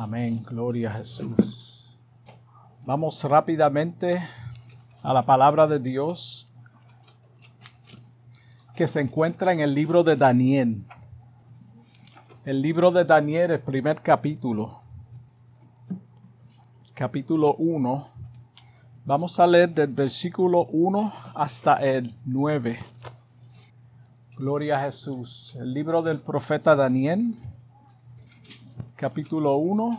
Amén, gloria a Jesús. Vamos rápidamente a la palabra de Dios que se encuentra en el libro de Daniel. El libro de Daniel, el primer capítulo. Capítulo 1. Vamos a leer del versículo 1 hasta el 9. Gloria a Jesús. El libro del profeta Daniel, capítulo 1,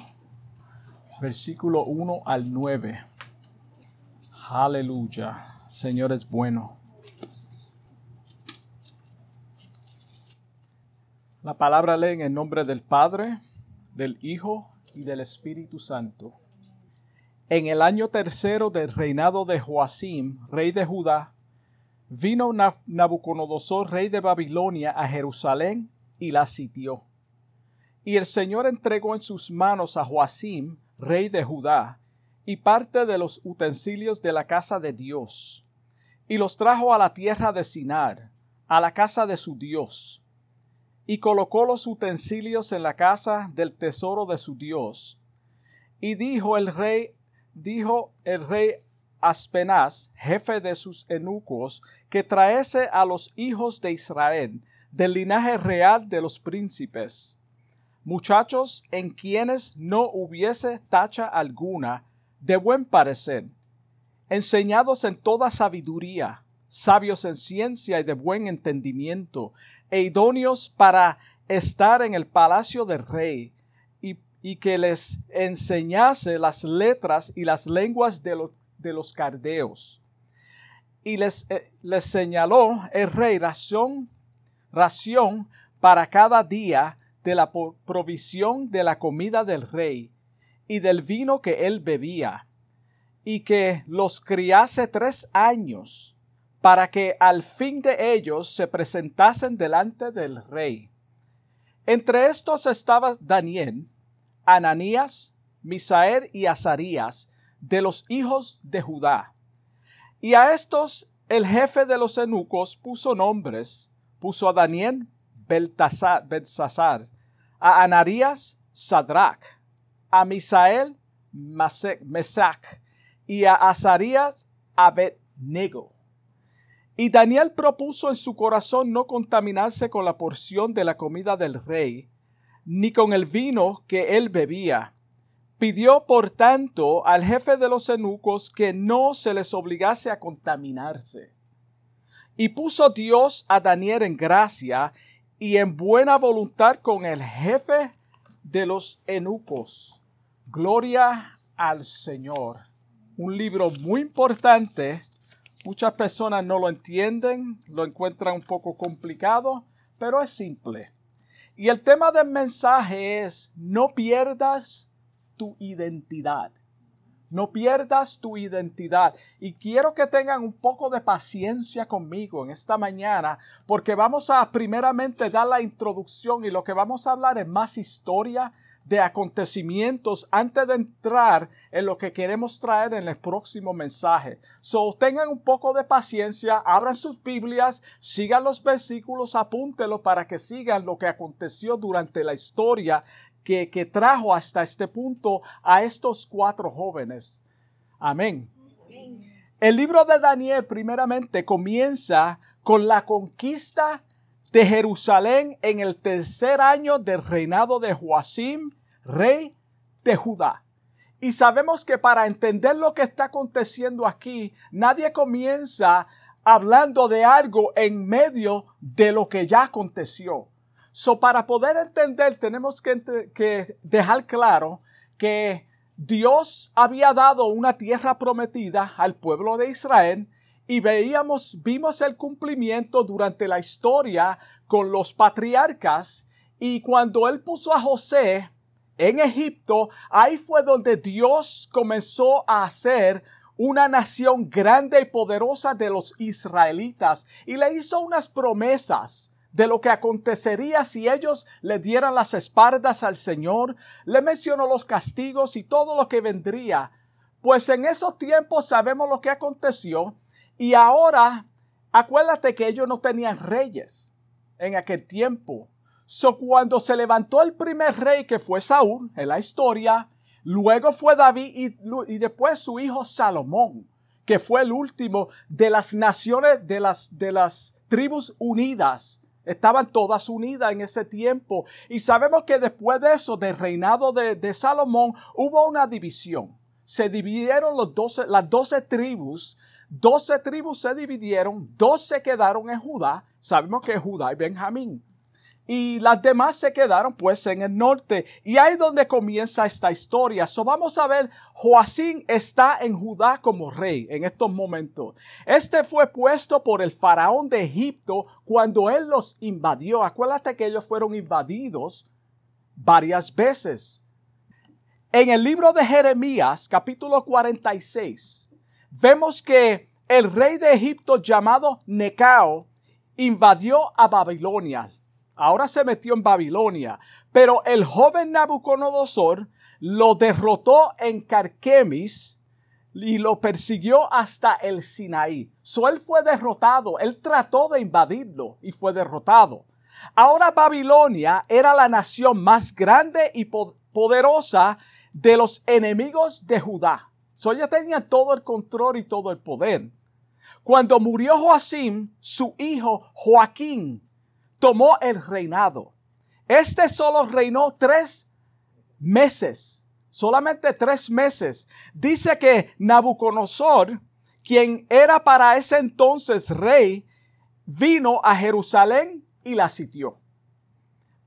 versículo 1 al 9. Aleluya. Señor es bueno. La palabra lee en el nombre del Padre, del Hijo y del Espíritu Santo. En el año tercero del reinado de Joacim, rey de Judá, vino Nabucodonosor, rey de Babilonia, a Jerusalén y la sitió. Y el Señor entregó en sus manos a Joacim, rey de Judá, y parte de los utensilios de la casa de Dios, y los trajo a la tierra de Sinar, a la casa de su Dios, y colocó los utensilios en la casa del tesoro de su Dios. Y dijo el rey, dijo el rey Aspenaz, jefe de sus eunucos, que traese a los hijos de Israel, del linaje real de los príncipes, muchachos en quienes no hubiese tacha alguna, de buen parecer, enseñados en toda sabiduría, sabios en ciencia y de buen entendimiento, e idóneos para estar en el palacio del rey, y, que les enseñase las letras y las lenguas de, los de los cardeos. Y les, eh, les señaló el rey ración, ración para cada día de la provisión de la comida del rey y del vino que él bebía, y que los criase tres años, para que al fin de ellos se presentasen delante del rey. Entre estos estaba Daniel, Ananías, Misael y Azarías, de los hijos de Judá. Y a estos el jefe de los eunucos puso nombres, puso a Daniel Belsasar, a Anarías Sadrach, a Misael Mesac y a Azarías Abednego. Y Daniel propuso en su corazón no contaminarse con la porción de la comida del rey, ni con el vino que él bebía, Pidió, por tanto, al jefe de los eunucos que no se les obligase a contaminarse. Y puso Dios a Daniel en gracia y en buena voluntad con el jefe de los eunucos. Gloria al Señor. Un libro muy importante. Muchas personas no lo entienden, lo encuentran un poco complicado, pero es simple. Y el tema del mensaje es, no pierdas tu identidad. No pierdas tu identidad. Y quiero que tengan un poco de paciencia conmigo en esta mañana, porque vamos a primeramente dar la introducción y lo que vamos a hablar es más historia de acontecimientos antes de entrar en lo que queremos traer en el próximo mensaje. So, tengan un poco de paciencia, abran sus Biblias, sigan los versículos, apúntenlo para que sigan lo que aconteció durante la historia que, trajo hasta este punto a estos cuatro jóvenes. Amén. El libro de Daniel primeramente comienza con la conquista de Jerusalén en el tercer año del reinado de Joacim, rey de Judá. Y sabemos que para entender lo que está aconteciendo aquí, nadie comienza hablando de algo en medio de lo que ya aconteció. So, para poder entender, tenemos que, dejar claro que Dios había dado una tierra prometida al pueblo de Israel y veíamos, vimos el cumplimiento durante la historia con los patriarcas y cuando él puso a José en Egipto, ahí fue donde Dios comenzó a hacer una nación grande y poderosa de los israelitas y le hizo unas promesas de lo que acontecería si ellos le dieran las espaldas al Señor, le mencionó los castigos y todo lo que vendría. Pues en esos tiempos sabemos lo que aconteció y ahora acuérdate que ellos no tenían reyes en aquel tiempo. So, cuando se levantó el primer rey que fue Saúl en la historia, luego fue David y, y después su hijo Salomón, que fue el último de las naciones, de las, de las tribus unidas. Estaban todas unidas en ese tiempo. Y sabemos que después de eso, del reinado de, Salomón, hubo una división. Se dividieron los 12, las doce tribus. Doce tribus se dividieron, dos se quedaron en Judá. Sabemos que Judá y Benjamín y las demás se quedaron pues en el norte. Y ahí donde comienza esta historia. So vamos a ver, Joacín está en Judá como rey en estos momentos. Este fue puesto por el faraón de Egipto cuando él los invadió. Acuérdate que ellos fueron invadidos varias veces. En el libro de Jeremías, capítulo 46, vemos que el rey de Egipto llamado Necao invadió a Babilonia ahora se metió en Babilonia, pero el joven Nabucodonosor lo derrotó en Carquemis y lo persiguió hasta el Sinaí. So él fue derrotado, él trató de invadirlo y fue derrotado. Ahora Babilonia era la nación más grande y poderosa de los enemigos de Judá. So ella tenía todo el control y todo el poder. Cuando murió Joacim, su hijo Joaquín tomó el reinado. Este solo reinó tres meses, solamente tres meses. Dice que Nabucodonosor, quien era para ese entonces rey, vino a Jerusalén y la sitió.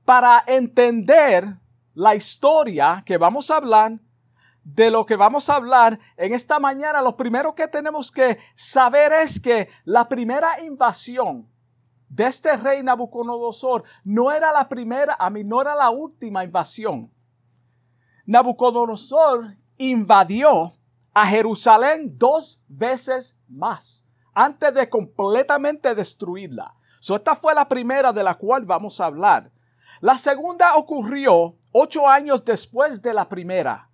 Para entender la historia que vamos a hablar, de lo que vamos a hablar en esta mañana, lo primero que tenemos que saber es que la primera invasión de este rey Nabucodonosor no era la primera, a mí no era la última invasión. Nabucodonosor invadió a Jerusalén dos veces más antes de completamente destruirla. So, esta fue la primera de la cual vamos a hablar. La segunda ocurrió ocho años después de la primera.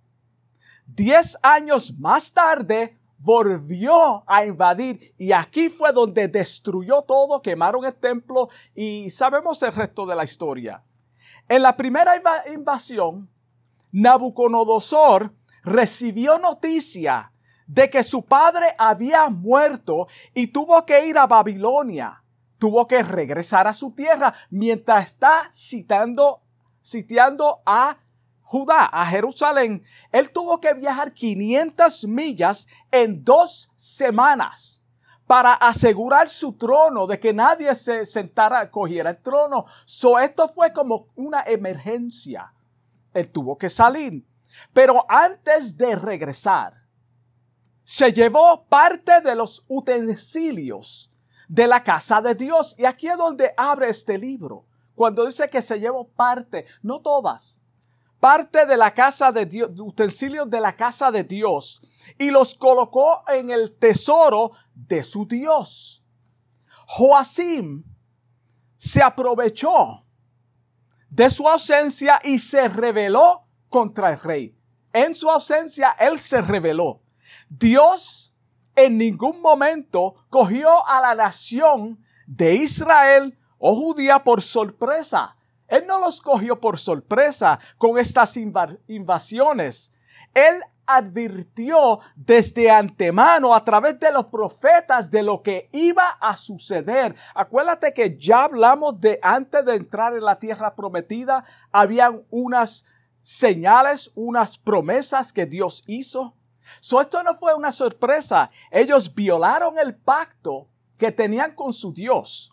Diez años más tarde volvió a invadir y aquí fue donde destruyó todo, quemaron el templo y sabemos el resto de la historia. En la primera invasión, Nabucodonosor recibió noticia de que su padre había muerto y tuvo que ir a Babilonia. Tuvo que regresar a su tierra mientras está citando, sitiando a Judá a Jerusalén, él tuvo que viajar 500 millas en dos semanas para asegurar su trono, de que nadie se sentara, cogiera el trono. So, esto fue como una emergencia. Él tuvo que salir. Pero antes de regresar, se llevó parte de los utensilios de la casa de Dios. Y aquí es donde abre este libro. Cuando dice que se llevó parte, no todas, parte de la casa de Dios, utensilios de la casa de Dios, y los colocó en el tesoro de su Dios. Joacim se aprovechó de su ausencia y se rebeló contra el rey. En su ausencia, él se rebeló. Dios en ningún momento cogió a la nación de Israel o judía por sorpresa. Él no los cogió por sorpresa con estas invasiones. Él advirtió desde antemano a través de los profetas de lo que iba a suceder. Acuérdate que ya hablamos de antes de entrar en la tierra prometida, habían unas señales, unas promesas que Dios hizo. So, esto no fue una sorpresa. Ellos violaron el pacto que tenían con su Dios.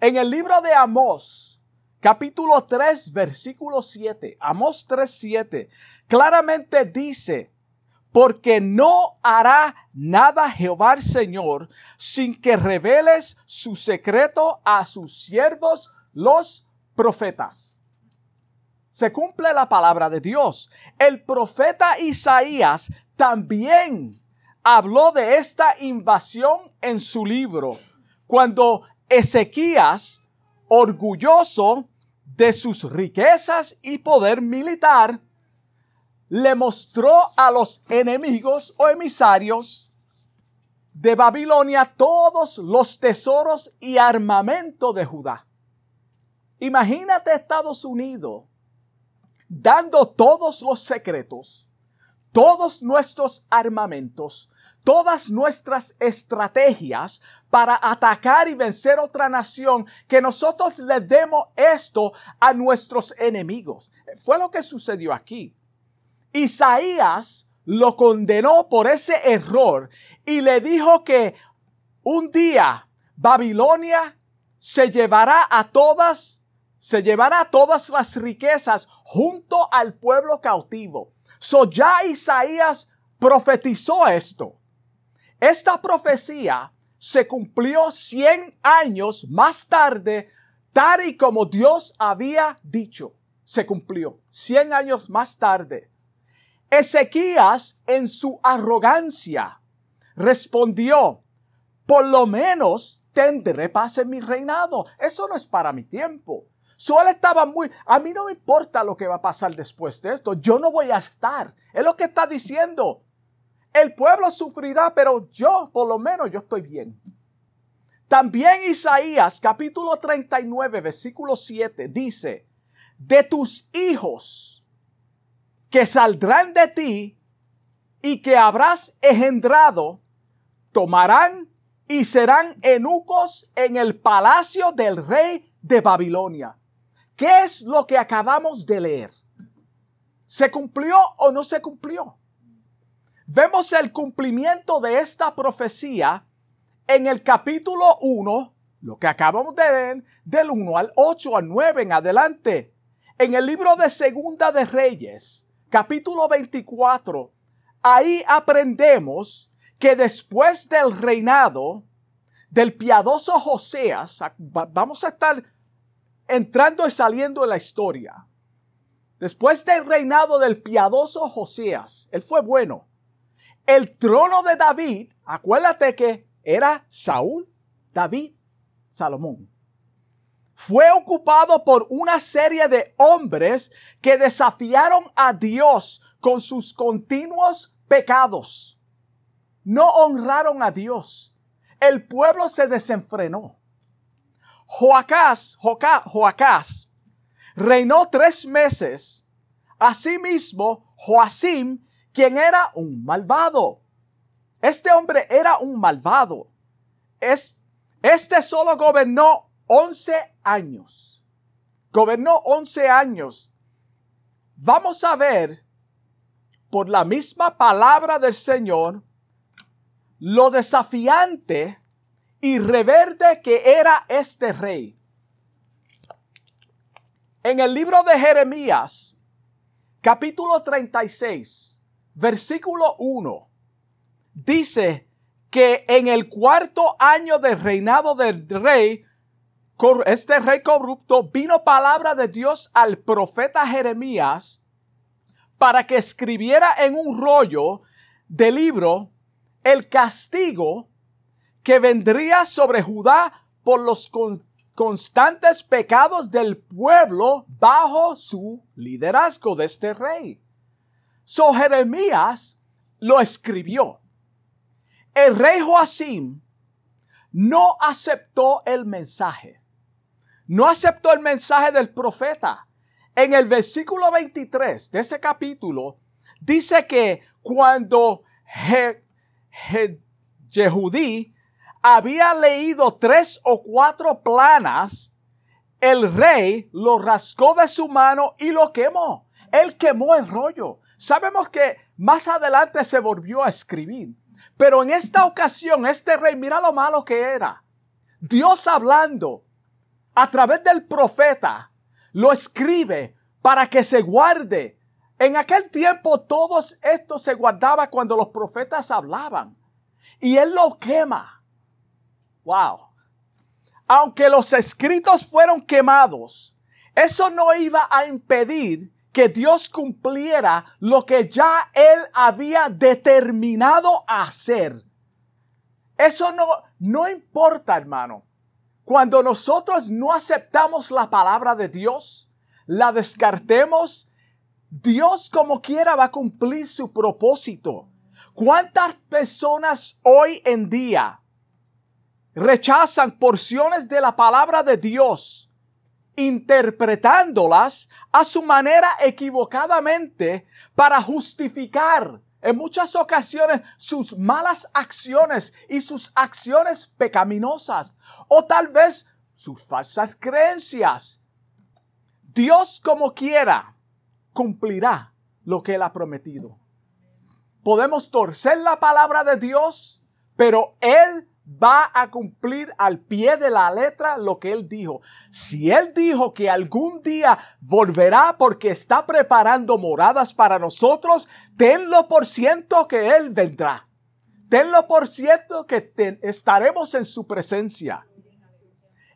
En el libro de Amós, capítulo 3, versículo 7, Amós 3, 7, claramente dice, porque no hará nada Jehová el Señor sin que reveles su secreto a sus siervos los profetas. Se cumple la palabra de Dios. El profeta Isaías también habló de esta invasión en su libro, cuando Ezequías orgulloso de sus riquezas y poder militar, le mostró a los enemigos o emisarios de Babilonia todos los tesoros y armamento de Judá. Imagínate Estados Unidos dando todos los secretos, todos nuestros armamentos, todas nuestras estrategias para atacar y vencer otra nación, que nosotros le demos esto a nuestros enemigos. Fue lo que sucedió aquí. Isaías lo condenó por ese error y le dijo que un día Babilonia se llevará a todas, se llevará todas las riquezas junto al pueblo cautivo. So ya Isaías profetizó esto. Esta profecía se cumplió 100 años más tarde, tal y como Dios había dicho. Se cumplió 100 años más tarde. Ezequías, en su arrogancia, respondió, por lo menos tendré paz en mi reinado. Eso no es para mi tiempo. Solo estaba muy, a mí no me importa lo que va a pasar después de esto. Yo no voy a estar. Es lo que está diciendo. El pueblo sufrirá, pero yo, por lo menos, yo estoy bien. También Isaías capítulo 39, versículo 7 dice, de tus hijos que saldrán de ti y que habrás engendrado, tomarán y serán eunucos en el palacio del rey de Babilonia. ¿Qué es lo que acabamos de leer? ¿Se cumplió o no se cumplió? Vemos el cumplimiento de esta profecía en el capítulo 1, lo que acabamos de leer, del 1 al 8 al 9 en adelante. En el libro de Segunda de Reyes, capítulo 24, ahí aprendemos que después del reinado del piadoso Joseas, vamos a estar entrando y saliendo de la historia. Después del reinado del piadoso Joseas, él fue bueno el trono de David, acuérdate que era Saúl, David, Salomón. Fue ocupado por una serie de hombres que desafiaron a Dios con sus continuos pecados. No honraron a Dios. El pueblo se desenfrenó. Joacás, Joacás, reinó tres meses. Asimismo, Joacim quien era un malvado. Este hombre era un malvado. Es, este solo gobernó 11 años. Gobernó 11 años. Vamos a ver por la misma palabra del Señor lo desafiante y reverde que era este rey. En el libro de Jeremías, capítulo 36, versículo 1 dice que en el cuarto año del reinado del rey, este rey corrupto, vino palabra de Dios al profeta Jeremías para que escribiera en un rollo de libro el castigo que vendría sobre Judá por los constantes pecados del pueblo bajo su liderazgo de este rey. So Jeremías lo escribió. El rey Joacim no aceptó el mensaje. No aceptó el mensaje del profeta. En el versículo 23 de ese capítulo dice que cuando Jehudí había leído tres o cuatro planas, el rey lo rascó de su mano y lo quemó. Él quemó el rollo. Sabemos que más adelante se volvió a escribir. Pero en esta ocasión, este rey, mira lo malo que era. Dios hablando a través del profeta, lo escribe para que se guarde. En aquel tiempo todo esto se guardaba cuando los profetas hablaban. Y él lo quema. Wow. Aunque los escritos fueron quemados, eso no iba a impedir que Dios cumpliera lo que ya Él había determinado hacer. Eso no, no importa, hermano. Cuando nosotros no aceptamos la palabra de Dios, la descartemos, Dios como quiera va a cumplir su propósito. ¿Cuántas personas hoy en día rechazan porciones de la palabra de Dios interpretándolas a su manera equivocadamente para justificar en muchas ocasiones sus malas acciones y sus acciones pecaminosas o tal vez sus falsas creencias. Dios como quiera cumplirá lo que Él ha prometido. Podemos torcer la palabra de Dios, pero Él va a cumplir al pie de la letra lo que él dijo. Si él dijo que algún día volverá porque está preparando moradas para nosotros, tenlo por ciento que él vendrá. Tenlo por cierto que estaremos en su presencia.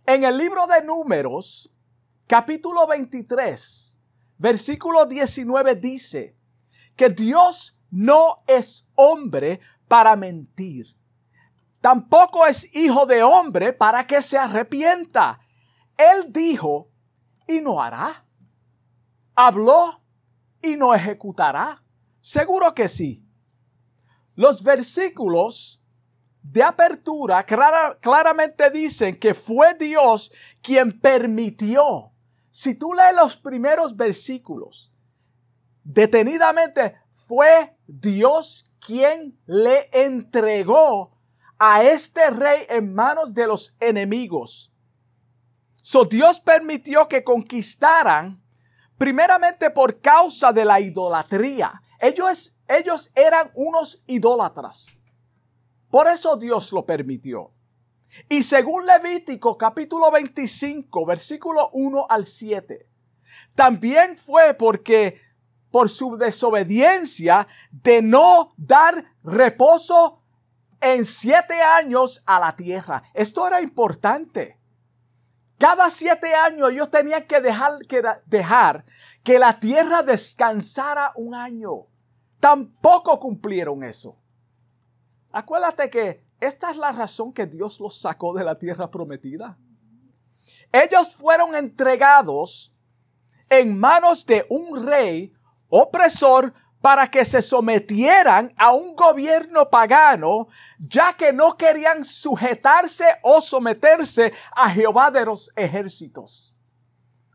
En el libro de números, capítulo 23, versículo 19 dice que Dios no es hombre para mentir tampoco es hijo de hombre para que se arrepienta. Él dijo y no hará. Habló y no ejecutará. Seguro que sí. Los versículos de apertura claramente dicen que fue Dios quien permitió. Si tú lees los primeros versículos, detenidamente fue Dios quien le entregó a este rey en manos de los enemigos. So Dios permitió que conquistaran primeramente por causa de la idolatría. Ellos, ellos eran unos idólatras. Por eso Dios lo permitió. Y según Levítico capítulo 25, versículo 1 al 7, también fue porque por su desobediencia de no dar reposo en siete años a la tierra. Esto era importante. Cada siete años ellos tenían que dejar, que la tierra descansara un año. Tampoco cumplieron eso. Acuérdate que esta es la razón que Dios los sacó de la tierra prometida. Ellos fueron entregados en manos de un rey opresor para que se sometieran a un gobierno pagano, ya que no querían sujetarse o someterse a Jehová de los ejércitos.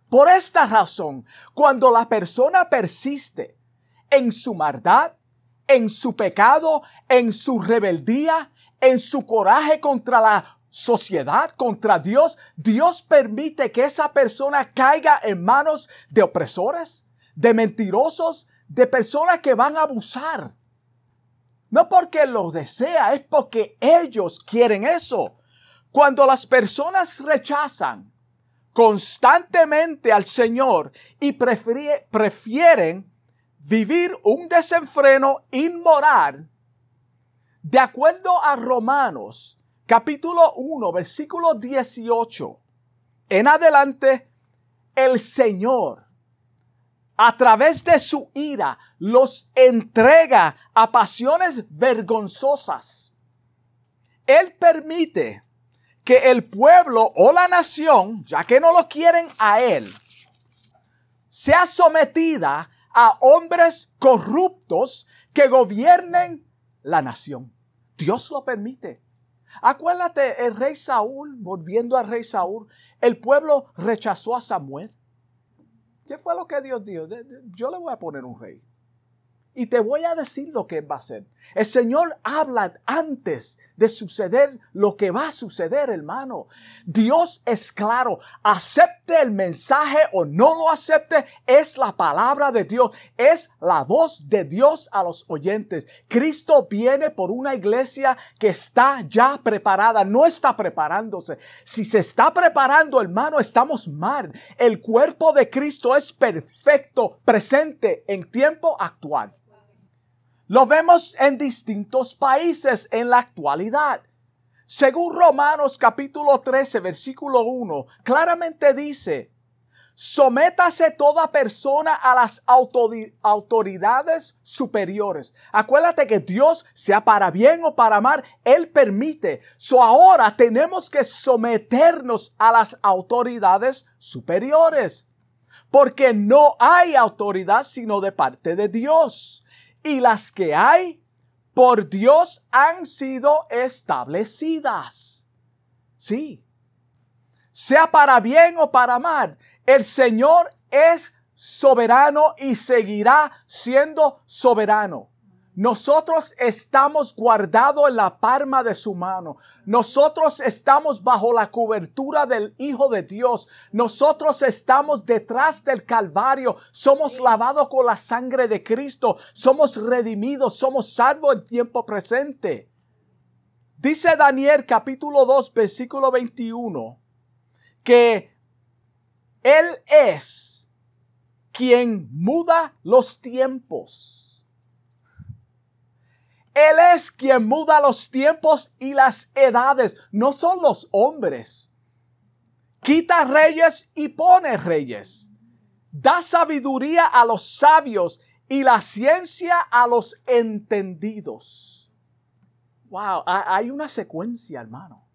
Por esta razón, cuando la persona persiste en su maldad, en su pecado, en su rebeldía, en su coraje contra la sociedad, contra Dios, Dios permite que esa persona caiga en manos de opresores, de mentirosos, de personas que van a abusar. No porque lo desea, es porque ellos quieren eso. Cuando las personas rechazan constantemente al Señor y prefieren vivir un desenfreno inmoral, de acuerdo a Romanos capítulo 1, versículo 18, en adelante, el Señor a través de su ira, los entrega a pasiones vergonzosas. Él permite que el pueblo o la nación, ya que no lo quieren a él, sea sometida a hombres corruptos que gobiernen la nación. Dios lo permite. Acuérdate, el rey Saúl, volviendo al rey Saúl, el pueblo rechazó a Samuel. ¿Qué fue lo que Dios dijo? Yo le voy a poner un rey. Y te voy a decir lo que va a hacer. El Señor habla antes de suceder lo que va a suceder, hermano. Dios es claro. Acepte el mensaje o no lo acepte, es la palabra de Dios. Es la voz de Dios a los oyentes. Cristo viene por una iglesia que está ya preparada, no está preparándose. Si se está preparando, hermano, estamos mal. El cuerpo de Cristo es perfecto, presente en tiempo actual. Lo vemos en distintos países en la actualidad. Según Romanos capítulo 13, versículo 1, claramente dice, sométase toda persona a las autoridades superiores. Acuérdate que Dios, sea para bien o para mal, Él permite. So ahora tenemos que someternos a las autoridades superiores. Porque no hay autoridad sino de parte de Dios y las que hay por Dios han sido establecidas. Sí. Sea para bien o para mal, El Señor es soberano y seguirá siendo soberano. Nosotros estamos guardados en la palma de su mano. Nosotros estamos bajo la cobertura del Hijo de Dios. Nosotros estamos detrás del Calvario. Somos lavados con la sangre de Cristo. Somos redimidos. Somos salvos en tiempo presente. Dice Daniel capítulo 2 versículo 21 que Él es quien muda los tiempos él es quien muda los tiempos y las edades, no son los hombres. Quita reyes y pone reyes. Da sabiduría a los sabios y la ciencia a los entendidos. Wow, hay una secuencia, hermano.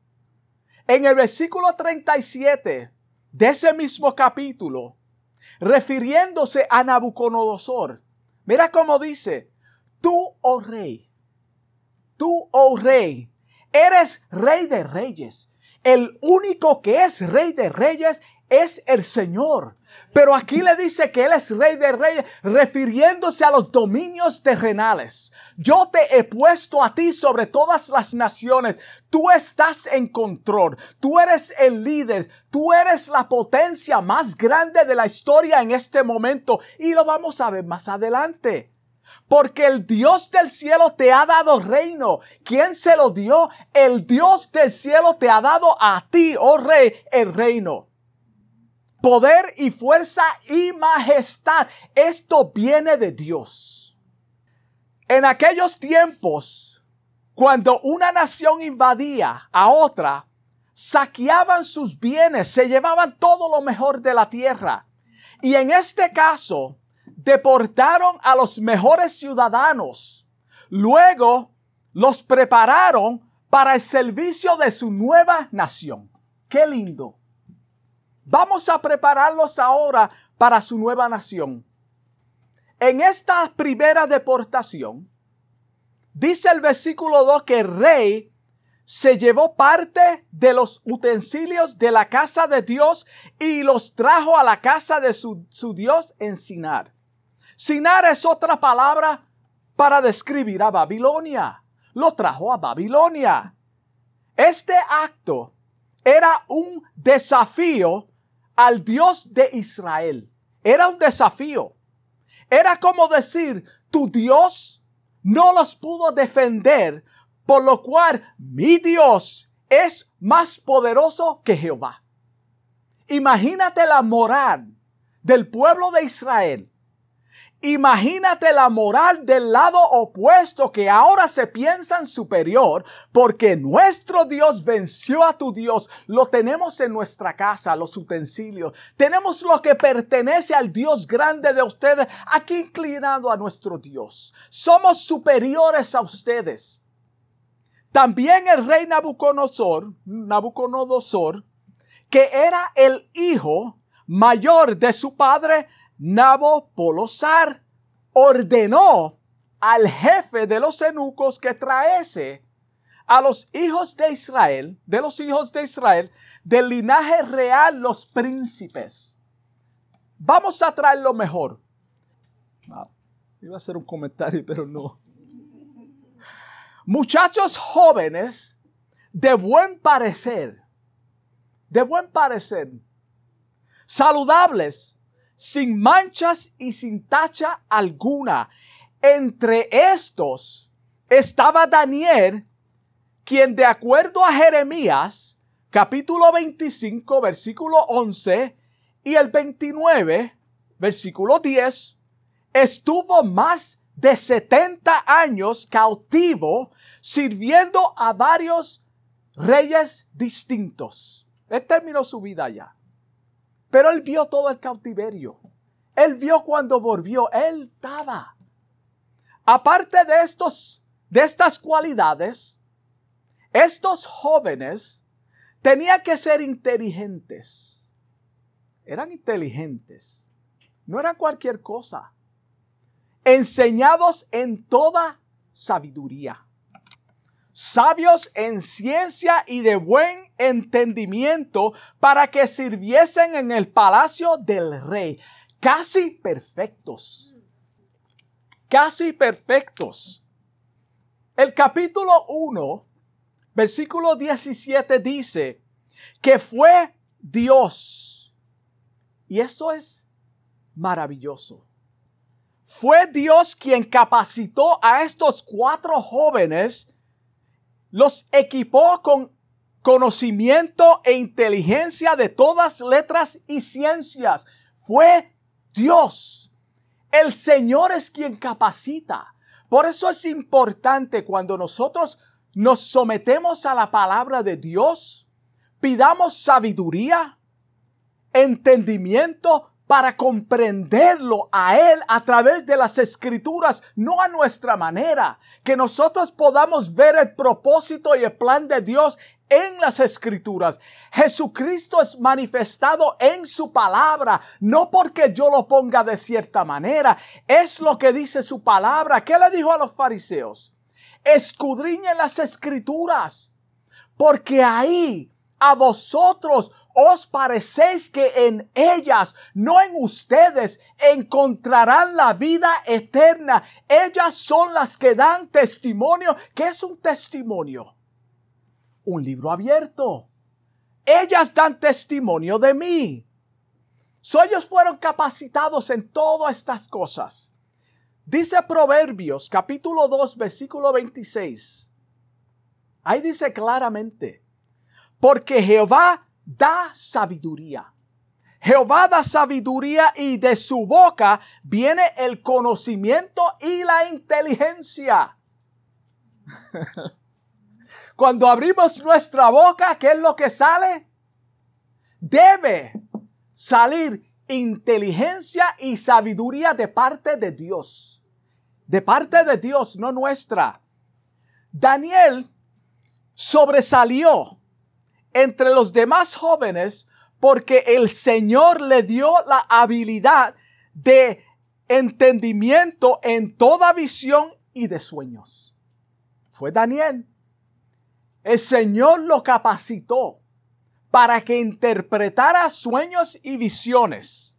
En el versículo 37 de ese mismo capítulo, refiriéndose a Nabucodonosor, mira cómo dice, tú, oh rey, tú, oh rey, eres rey de reyes. El único que es rey de reyes es el Señor. Pero aquí le dice que Él es rey de reyes, refiriéndose a los dominios terrenales. Yo te he puesto a ti sobre todas las naciones. Tú estás en control. Tú eres el líder. Tú eres la potencia más grande de la historia en este momento. Y lo vamos a ver más adelante. Porque el Dios del cielo te ha dado reino. ¿Quién se lo dio? El Dios del cielo te ha dado a ti, oh rey, el reino. Poder y fuerza y majestad. Esto viene de Dios. En aquellos tiempos, cuando una nación invadía a otra, saqueaban sus bienes, se llevaban todo lo mejor de la tierra. Y en este caso, deportaron a los mejores ciudadanos. Luego los prepararon para el servicio de su nueva nación. Qué lindo. Vamos a prepararlos ahora para su nueva nación. En esta primera deportación, dice el versículo 2 que el rey se llevó parte de los utensilios de la casa de Dios y los trajo a la casa de su, su Dios en Sinar. Sinar es otra palabra para describir a Babilonia. Lo trajo a Babilonia. Este acto era un desafío al Dios de Israel. Era un desafío. Era como decir, tu Dios no los pudo defender, por lo cual mi Dios es más poderoso que Jehová. Imagínate la moral del pueblo de Israel Imagínate la moral del lado opuesto que ahora se piensan superior porque nuestro Dios venció a tu Dios. Lo tenemos en nuestra casa, los utensilios. Tenemos lo que pertenece al Dios grande de ustedes aquí inclinado a nuestro Dios. Somos superiores a ustedes. También el rey Nabucodonosor, Nabucodonosor, que era el hijo mayor de su padre, Nabopolosar ordenó al jefe de los eunucos que traese a los hijos de Israel, de los hijos de Israel, del linaje real, los príncipes. Vamos a traer lo mejor. iba a hacer un comentario, pero no. Muchachos jóvenes de buen parecer, de buen parecer, saludables, sin manchas y sin tacha alguna. Entre estos estaba Daniel, quien de acuerdo a Jeremías, capítulo 25, versículo 11, y el 29, versículo 10, estuvo más de 70 años cautivo, sirviendo a varios reyes distintos. Él terminó su vida ya. Pero él vio todo el cautiverio. Él vio cuando volvió. Él estaba. Aparte de estos, de estas cualidades, estos jóvenes tenían que ser inteligentes. Eran inteligentes. No eran cualquier cosa. Enseñados en toda sabiduría. Sabios en ciencia y de buen entendimiento, para que sirviesen en el palacio del rey. Casi perfectos. Casi perfectos. El capítulo 1, versículo 17 dice que fue Dios. Y esto es maravilloso. Fue Dios quien capacitó a estos cuatro jóvenes los equipó con conocimiento e inteligencia de todas letras y ciencias. Fue Dios. El Señor es quien capacita. Por eso es importante cuando nosotros nos sometemos a la palabra de Dios, pidamos sabiduría, entendimiento, para comprenderlo a Él a través de las escrituras, no a nuestra manera, que nosotros podamos ver el propósito y el plan de Dios en las escrituras. Jesucristo es manifestado en su palabra, no porque yo lo ponga de cierta manera, es lo que dice su palabra. ¿Qué le dijo a los fariseos? Escudriñen las escrituras, porque ahí a vosotros os parecéis que en ellas, no en ustedes, encontrarán la vida eterna. Ellas son las que dan testimonio. ¿Qué es un testimonio? Un libro abierto. Ellas dan testimonio de mí. So, ellos fueron capacitados en todas estas cosas. Dice Proverbios capítulo 2 versículo 26. Ahí dice claramente, porque Jehová da sabiduría. Jehová da sabiduría y de su boca viene el conocimiento y la inteligencia. Cuando abrimos nuestra boca, ¿qué es lo que sale? Debe salir inteligencia y sabiduría de parte de Dios. De parte de Dios, no nuestra. Daniel sobresalió entre los demás jóvenes porque el Señor le dio la habilidad de entendimiento en toda visión y de sueños. Fue Daniel. El Señor lo capacitó para que interpretara sueños y visiones.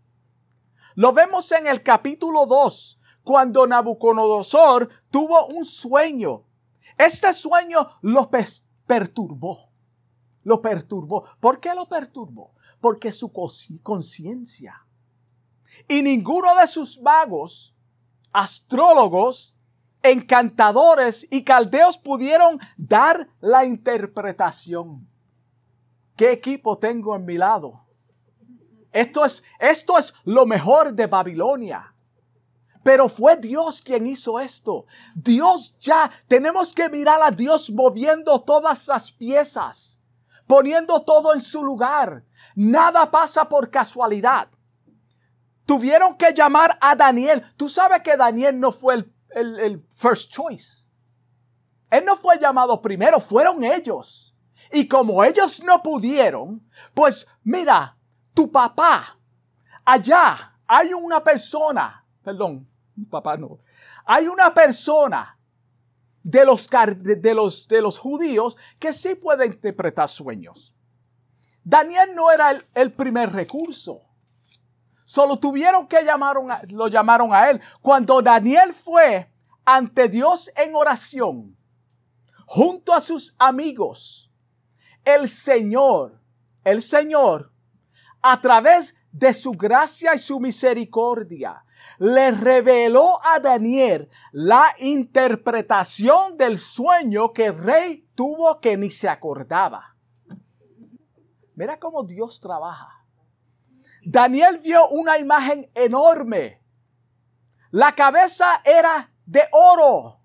Lo vemos en el capítulo 2, cuando Nabucodonosor tuvo un sueño. Este sueño lo perturbó lo perturbó. ¿Por qué lo perturbó? Porque su conciencia. Y ninguno de sus magos, astrólogos, encantadores y caldeos pudieron dar la interpretación. ¿Qué equipo tengo en mi lado? Esto es, esto es lo mejor de Babilonia. Pero fue Dios quien hizo esto. Dios ya, tenemos que mirar a Dios moviendo todas las piezas poniendo todo en su lugar. Nada pasa por casualidad. Tuvieron que llamar a Daniel. Tú sabes que Daniel no fue el, el, first choice. Él no fue llamado primero, fueron ellos. Y como ellos no pudieron, pues mira, tu papá, allá hay una persona, perdón, papá no, hay una persona de los, de los, de los judíos que sí puede interpretar sueños. Daniel no era el, primer recurso. Solo tuvieron que llamaron lo llamaron a él. Cuando Daniel fue ante Dios en oración, junto a sus amigos, el Señor, el Señor, a través de su gracia y su misericordia, le reveló a Daniel la interpretación del sueño que el rey tuvo que ni se acordaba. Mira cómo Dios trabaja. Daniel vio una imagen enorme. La cabeza era de oro.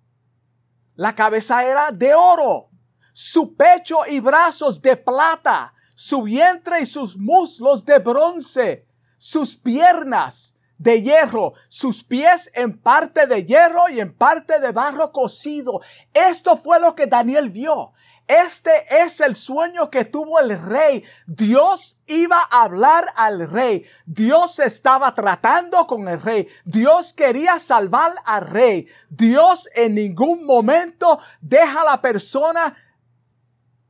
La cabeza era de oro. Su pecho y brazos de plata su vientre y sus muslos de bronce, sus piernas de hierro, sus pies en parte de hierro y en parte de barro cocido. Esto fue lo que Daniel vio. Este es el sueño que tuvo el rey. Dios iba a hablar al rey. Dios estaba tratando con el rey. Dios quería salvar al rey. Dios en ningún momento deja a la persona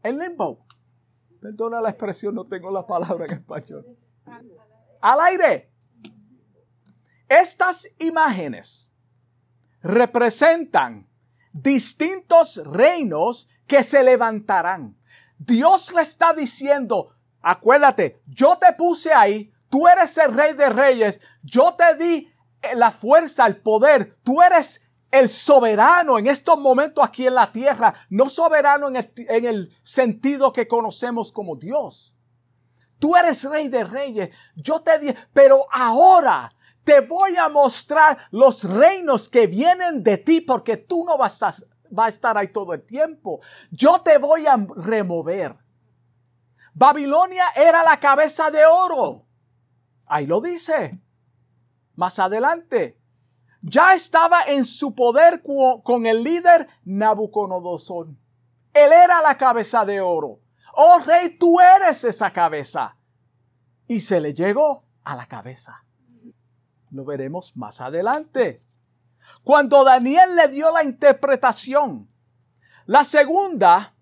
en limbo. Perdona la expresión, no tengo la palabra en español. Al aire. Estas imágenes representan distintos reinos que se levantarán. Dios le está diciendo, acuérdate, yo te puse ahí, tú eres el rey de reyes, yo te di la fuerza, el poder, tú eres el soberano en estos momentos aquí en la tierra, no soberano en el, en el, sentido que conocemos como Dios. Tú eres rey de reyes, yo te di, pero ahora te voy a mostrar los reinos que vienen de ti porque tú no vas a, va a estar ahí todo el tiempo. Yo te voy a remover. Babilonia era la cabeza de oro. Ahí lo dice. Más adelante. Ya estaba en su poder con el líder Nabucodonosor. Él era la cabeza de oro. Oh rey, tú eres esa cabeza. Y se le llegó a la cabeza. Lo veremos más adelante. Cuando Daniel le dio la interpretación, la segunda,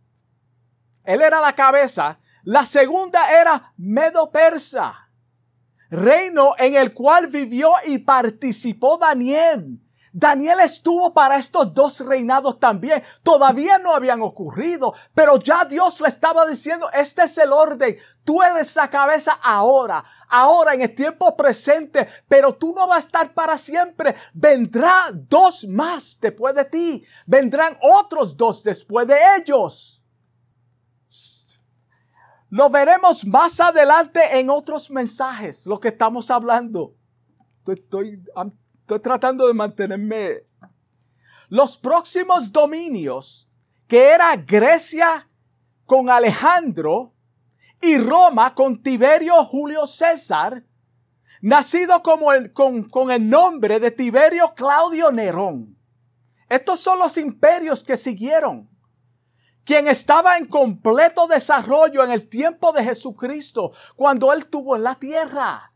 él era la cabeza, la segunda era Medo Persa, reino en el cual vivió y participó Daniel. Daniel estuvo para estos dos reinados también. Todavía no habían ocurrido, pero ya Dios le estaba diciendo, este es el orden. Tú eres la cabeza ahora, ahora en el tiempo presente, pero tú no vas a estar para siempre. Vendrá dos más después de ti. Vendrán otros dos después de ellos. Lo veremos más adelante en otros mensajes, lo que estamos hablando. Estoy, Estoy tratando de mantenerme. Los próximos dominios, que era Grecia con Alejandro y Roma con Tiberio Julio César, nacido como el, con, con el nombre de Tiberio Claudio Nerón. Estos son los imperios que siguieron. Quien estaba en completo desarrollo en el tiempo de Jesucristo, cuando Él tuvo en la tierra.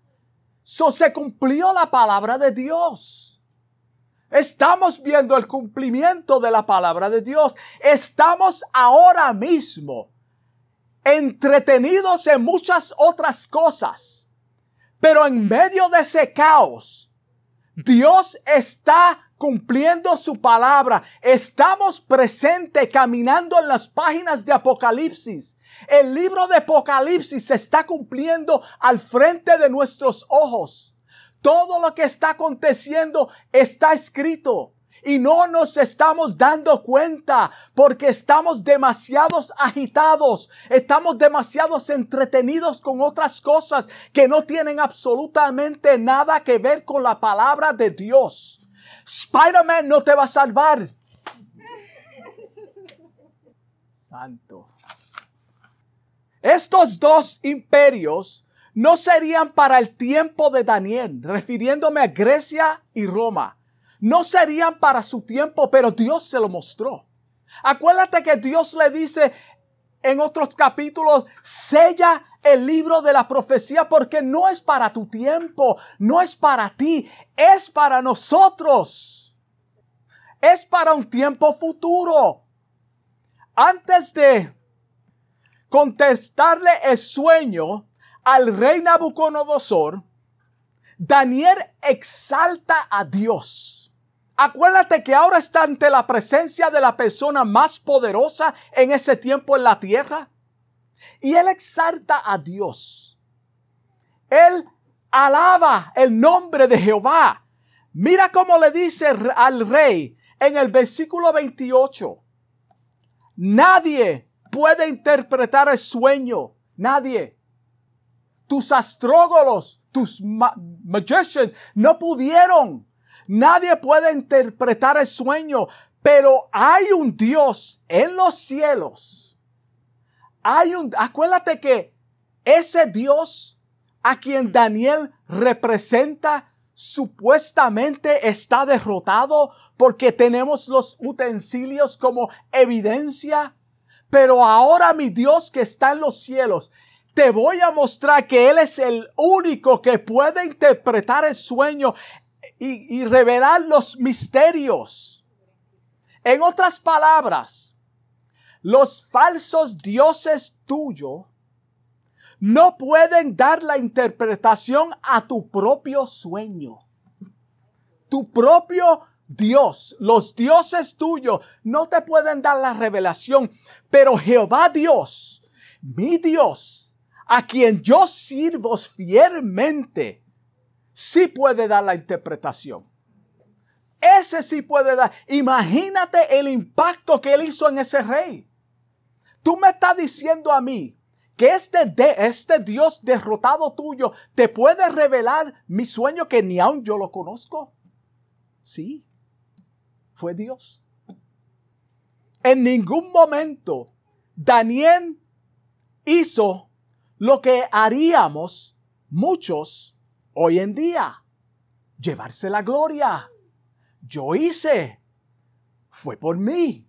Se cumplió la palabra de Dios. Estamos viendo el cumplimiento de la palabra de Dios. Estamos ahora mismo entretenidos en muchas otras cosas. Pero en medio de ese caos, Dios está cumpliendo su palabra. Estamos presentes caminando en las páginas de Apocalipsis. El libro de Apocalipsis se está cumpliendo al frente de nuestros ojos. Todo lo que está aconteciendo está escrito. Y no nos estamos dando cuenta porque estamos demasiados agitados, estamos demasiados entretenidos con otras cosas que no tienen absolutamente nada que ver con la palabra de Dios. Spider-Man no te va a salvar. Santo. Estos dos imperios no serían para el tiempo de Daniel, refiriéndome a Grecia y Roma. No serían para su tiempo, pero Dios se lo mostró. Acuérdate que Dios le dice en otros capítulos, sella el libro de la profecía porque no es para tu tiempo, no es para ti, es para nosotros. Es para un tiempo futuro. Antes de contestarle el sueño al rey Nabucodonosor, Daniel exalta a Dios. Acuérdate que ahora está ante la presencia de la persona más poderosa en ese tiempo en la tierra. Y él exalta a Dios. Él alaba el nombre de Jehová. Mira cómo le dice al rey en el versículo 28. Nadie puede interpretar el sueño. Nadie. Tus astrógolos, tus magicians no pudieron. Nadie puede interpretar el sueño. Pero hay un Dios en los cielos hay un, acuérdate que ese Dios a quien Daniel representa supuestamente está derrotado porque tenemos los utensilios como evidencia. Pero ahora mi Dios que está en los cielos, te voy a mostrar que Él es el único que puede interpretar el sueño y, revelar los misterios. En otras palabras, los falsos dioses tuyos no pueden dar la interpretación a tu propio sueño. Tu propio Dios, los dioses tuyos no te pueden dar la revelación, pero Jehová Dios, mi Dios, a quien yo sirvo fielmente, sí puede dar la interpretación. Ese sí puede dar. Imagínate el impacto que él hizo en ese rey. Tú me estás diciendo a mí que este, de, este Dios derrotado tuyo te puede revelar mi sueño que ni aún yo lo conozco. Sí, fue Dios. En ningún momento Daniel hizo lo que haríamos muchos hoy en día. Llevarse la gloria. Yo hice. Fue por mí.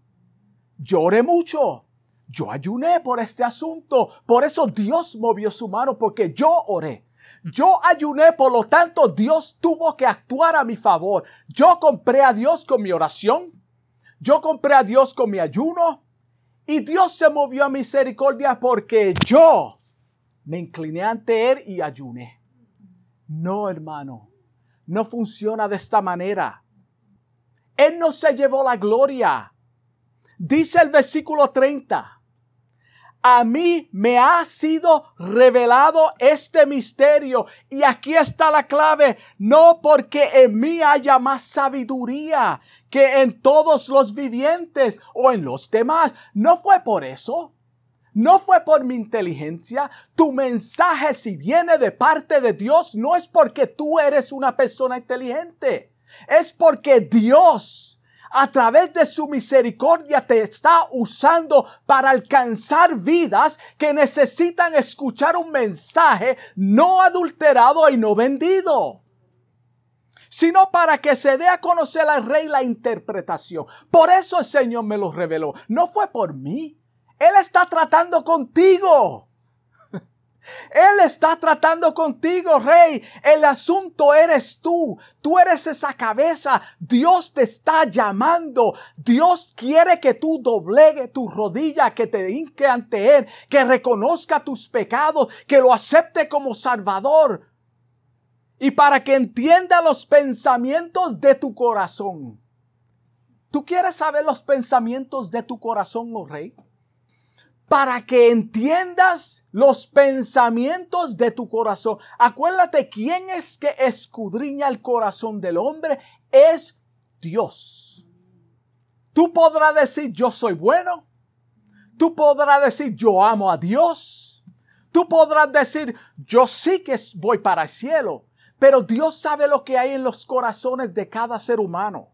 Lloré mucho. Yo ayuné por este asunto. Por eso Dios movió su mano porque yo oré. Yo ayuné, por lo tanto Dios tuvo que actuar a mi favor. Yo compré a Dios con mi oración. Yo compré a Dios con mi ayuno. Y Dios se movió a misericordia porque yo me incliné ante Él y ayuné. No, hermano, no funciona de esta manera. Él no se llevó la gloria. Dice el versículo 30 a mí me ha sido revelado este misterio. Y aquí está la clave. No porque en mí haya más sabiduría que en todos los vivientes o en los demás. No fue por eso. No fue por mi inteligencia. Tu mensaje, si viene de parte de Dios, no es porque tú eres una persona inteligente. Es porque Dios a través de su misericordia te está usando para alcanzar vidas que necesitan escuchar un mensaje no adulterado y no vendido sino para que se dé a conocer al rey la interpretación. Por eso el Señor me lo reveló. No fue por mí. Él está tratando contigo. Él está tratando contigo, rey. El asunto eres tú. Tú eres esa cabeza. Dios te está llamando. Dios quiere que tú doblegue tu rodilla, que te hinque ante Él, que reconozca tus pecados, que lo acepte como Salvador. Y para que entienda los pensamientos de tu corazón. ¿Tú quieres saber los pensamientos de tu corazón, oh rey? Para que entiendas los pensamientos de tu corazón. Acuérdate, ¿quién es que escudriña el corazón del hombre? Es Dios. Tú podrás decir, yo soy bueno. Tú podrás decir, yo amo a Dios. Tú podrás decir, yo sí que voy para el cielo. Pero Dios sabe lo que hay en los corazones de cada ser humano.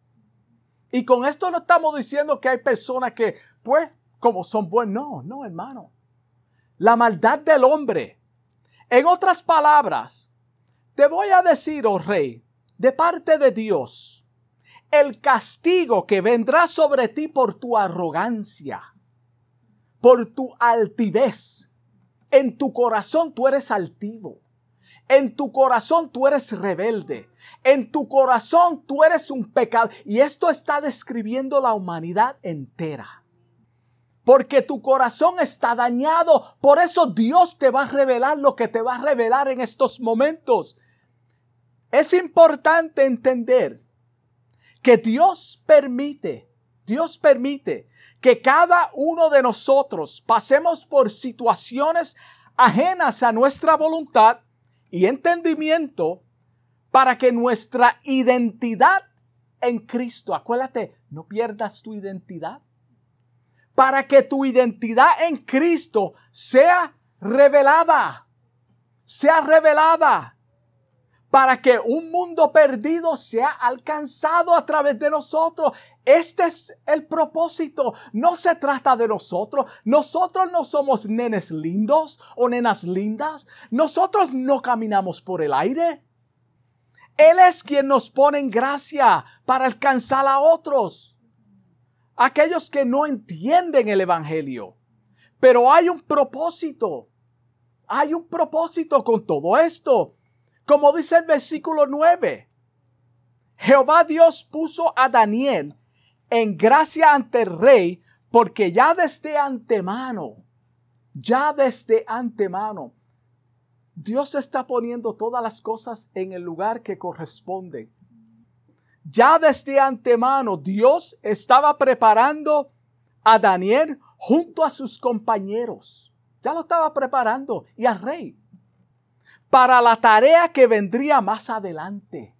Y con esto no estamos diciendo que hay personas que, pues, como son buenos. No, no, hermano. La maldad del hombre. En otras palabras, te voy a decir, oh rey, de parte de Dios, el castigo que vendrá sobre ti por tu arrogancia, por tu altivez. En tu corazón tú eres altivo. En tu corazón tú eres rebelde. En tu corazón tú eres un pecado. Y esto está describiendo la humanidad entera porque tu corazón está dañado. Por eso Dios te va a revelar lo que te va a revelar en estos momentos. Es importante entender que Dios permite, Dios permite que cada uno de nosotros pasemos por situaciones ajenas a nuestra voluntad y entendimiento para que nuestra identidad en Cristo, acuérdate, no pierdas tu identidad para que tu identidad en Cristo sea revelada, sea revelada, para que un mundo perdido sea alcanzado a través de nosotros. Este es el propósito. No se trata de nosotros. Nosotros no somos nenes lindos o nenas lindas. Nosotros no caminamos por el aire. Él es quien nos pone en gracia para alcanzar a otros aquellos que no entienden el Evangelio. Pero hay un propósito. Hay un propósito con todo esto. Como dice el versículo 9. Jehová Dios puso a Daniel en gracia ante el rey porque ya desde antemano, ya desde antemano, Dios está poniendo todas las cosas en el lugar que corresponde. Ya desde antemano Dios estaba preparando a Daniel junto a sus compañeros. Ya lo estaba preparando y al rey para la tarea que vendría más adelante.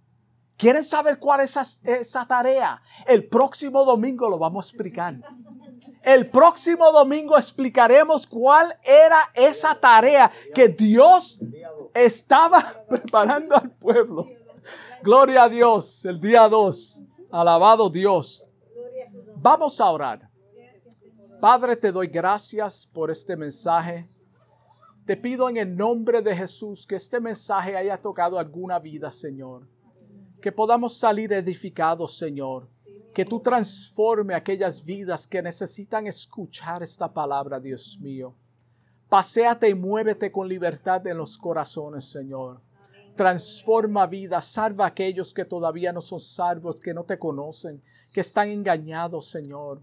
¿Quieren saber cuál es esa, esa, tarea? El próximo domingo lo vamos a explicar. El próximo domingo explicaremos cuál era esa tarea que Dios estaba preparando al pueblo. Gloria a Dios, el día 2. Alabado Dios. Vamos a orar. Padre, te doy gracias por este mensaje. Te pido en el nombre de Jesús que este mensaje haya tocado alguna vida, Señor. Que podamos salir edificados, Señor. Que tú transforme aquellas vidas que necesitan escuchar esta palabra, Dios mío. Paseate y muévete con libertad en los corazones, Señor. Transforma vidas, salva a aquellos que todavía no son salvos, que no te conocen, que están engañados, Señor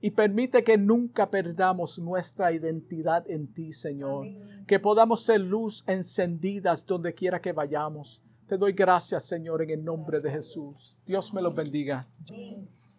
y permite que nunca perdamos nuestra identidad en ti, Señor. Que podamos ser luz encendidas donde quiera que vayamos. Te doy gracias, Señor, en el nombre de Jesús. Dios me los bendiga.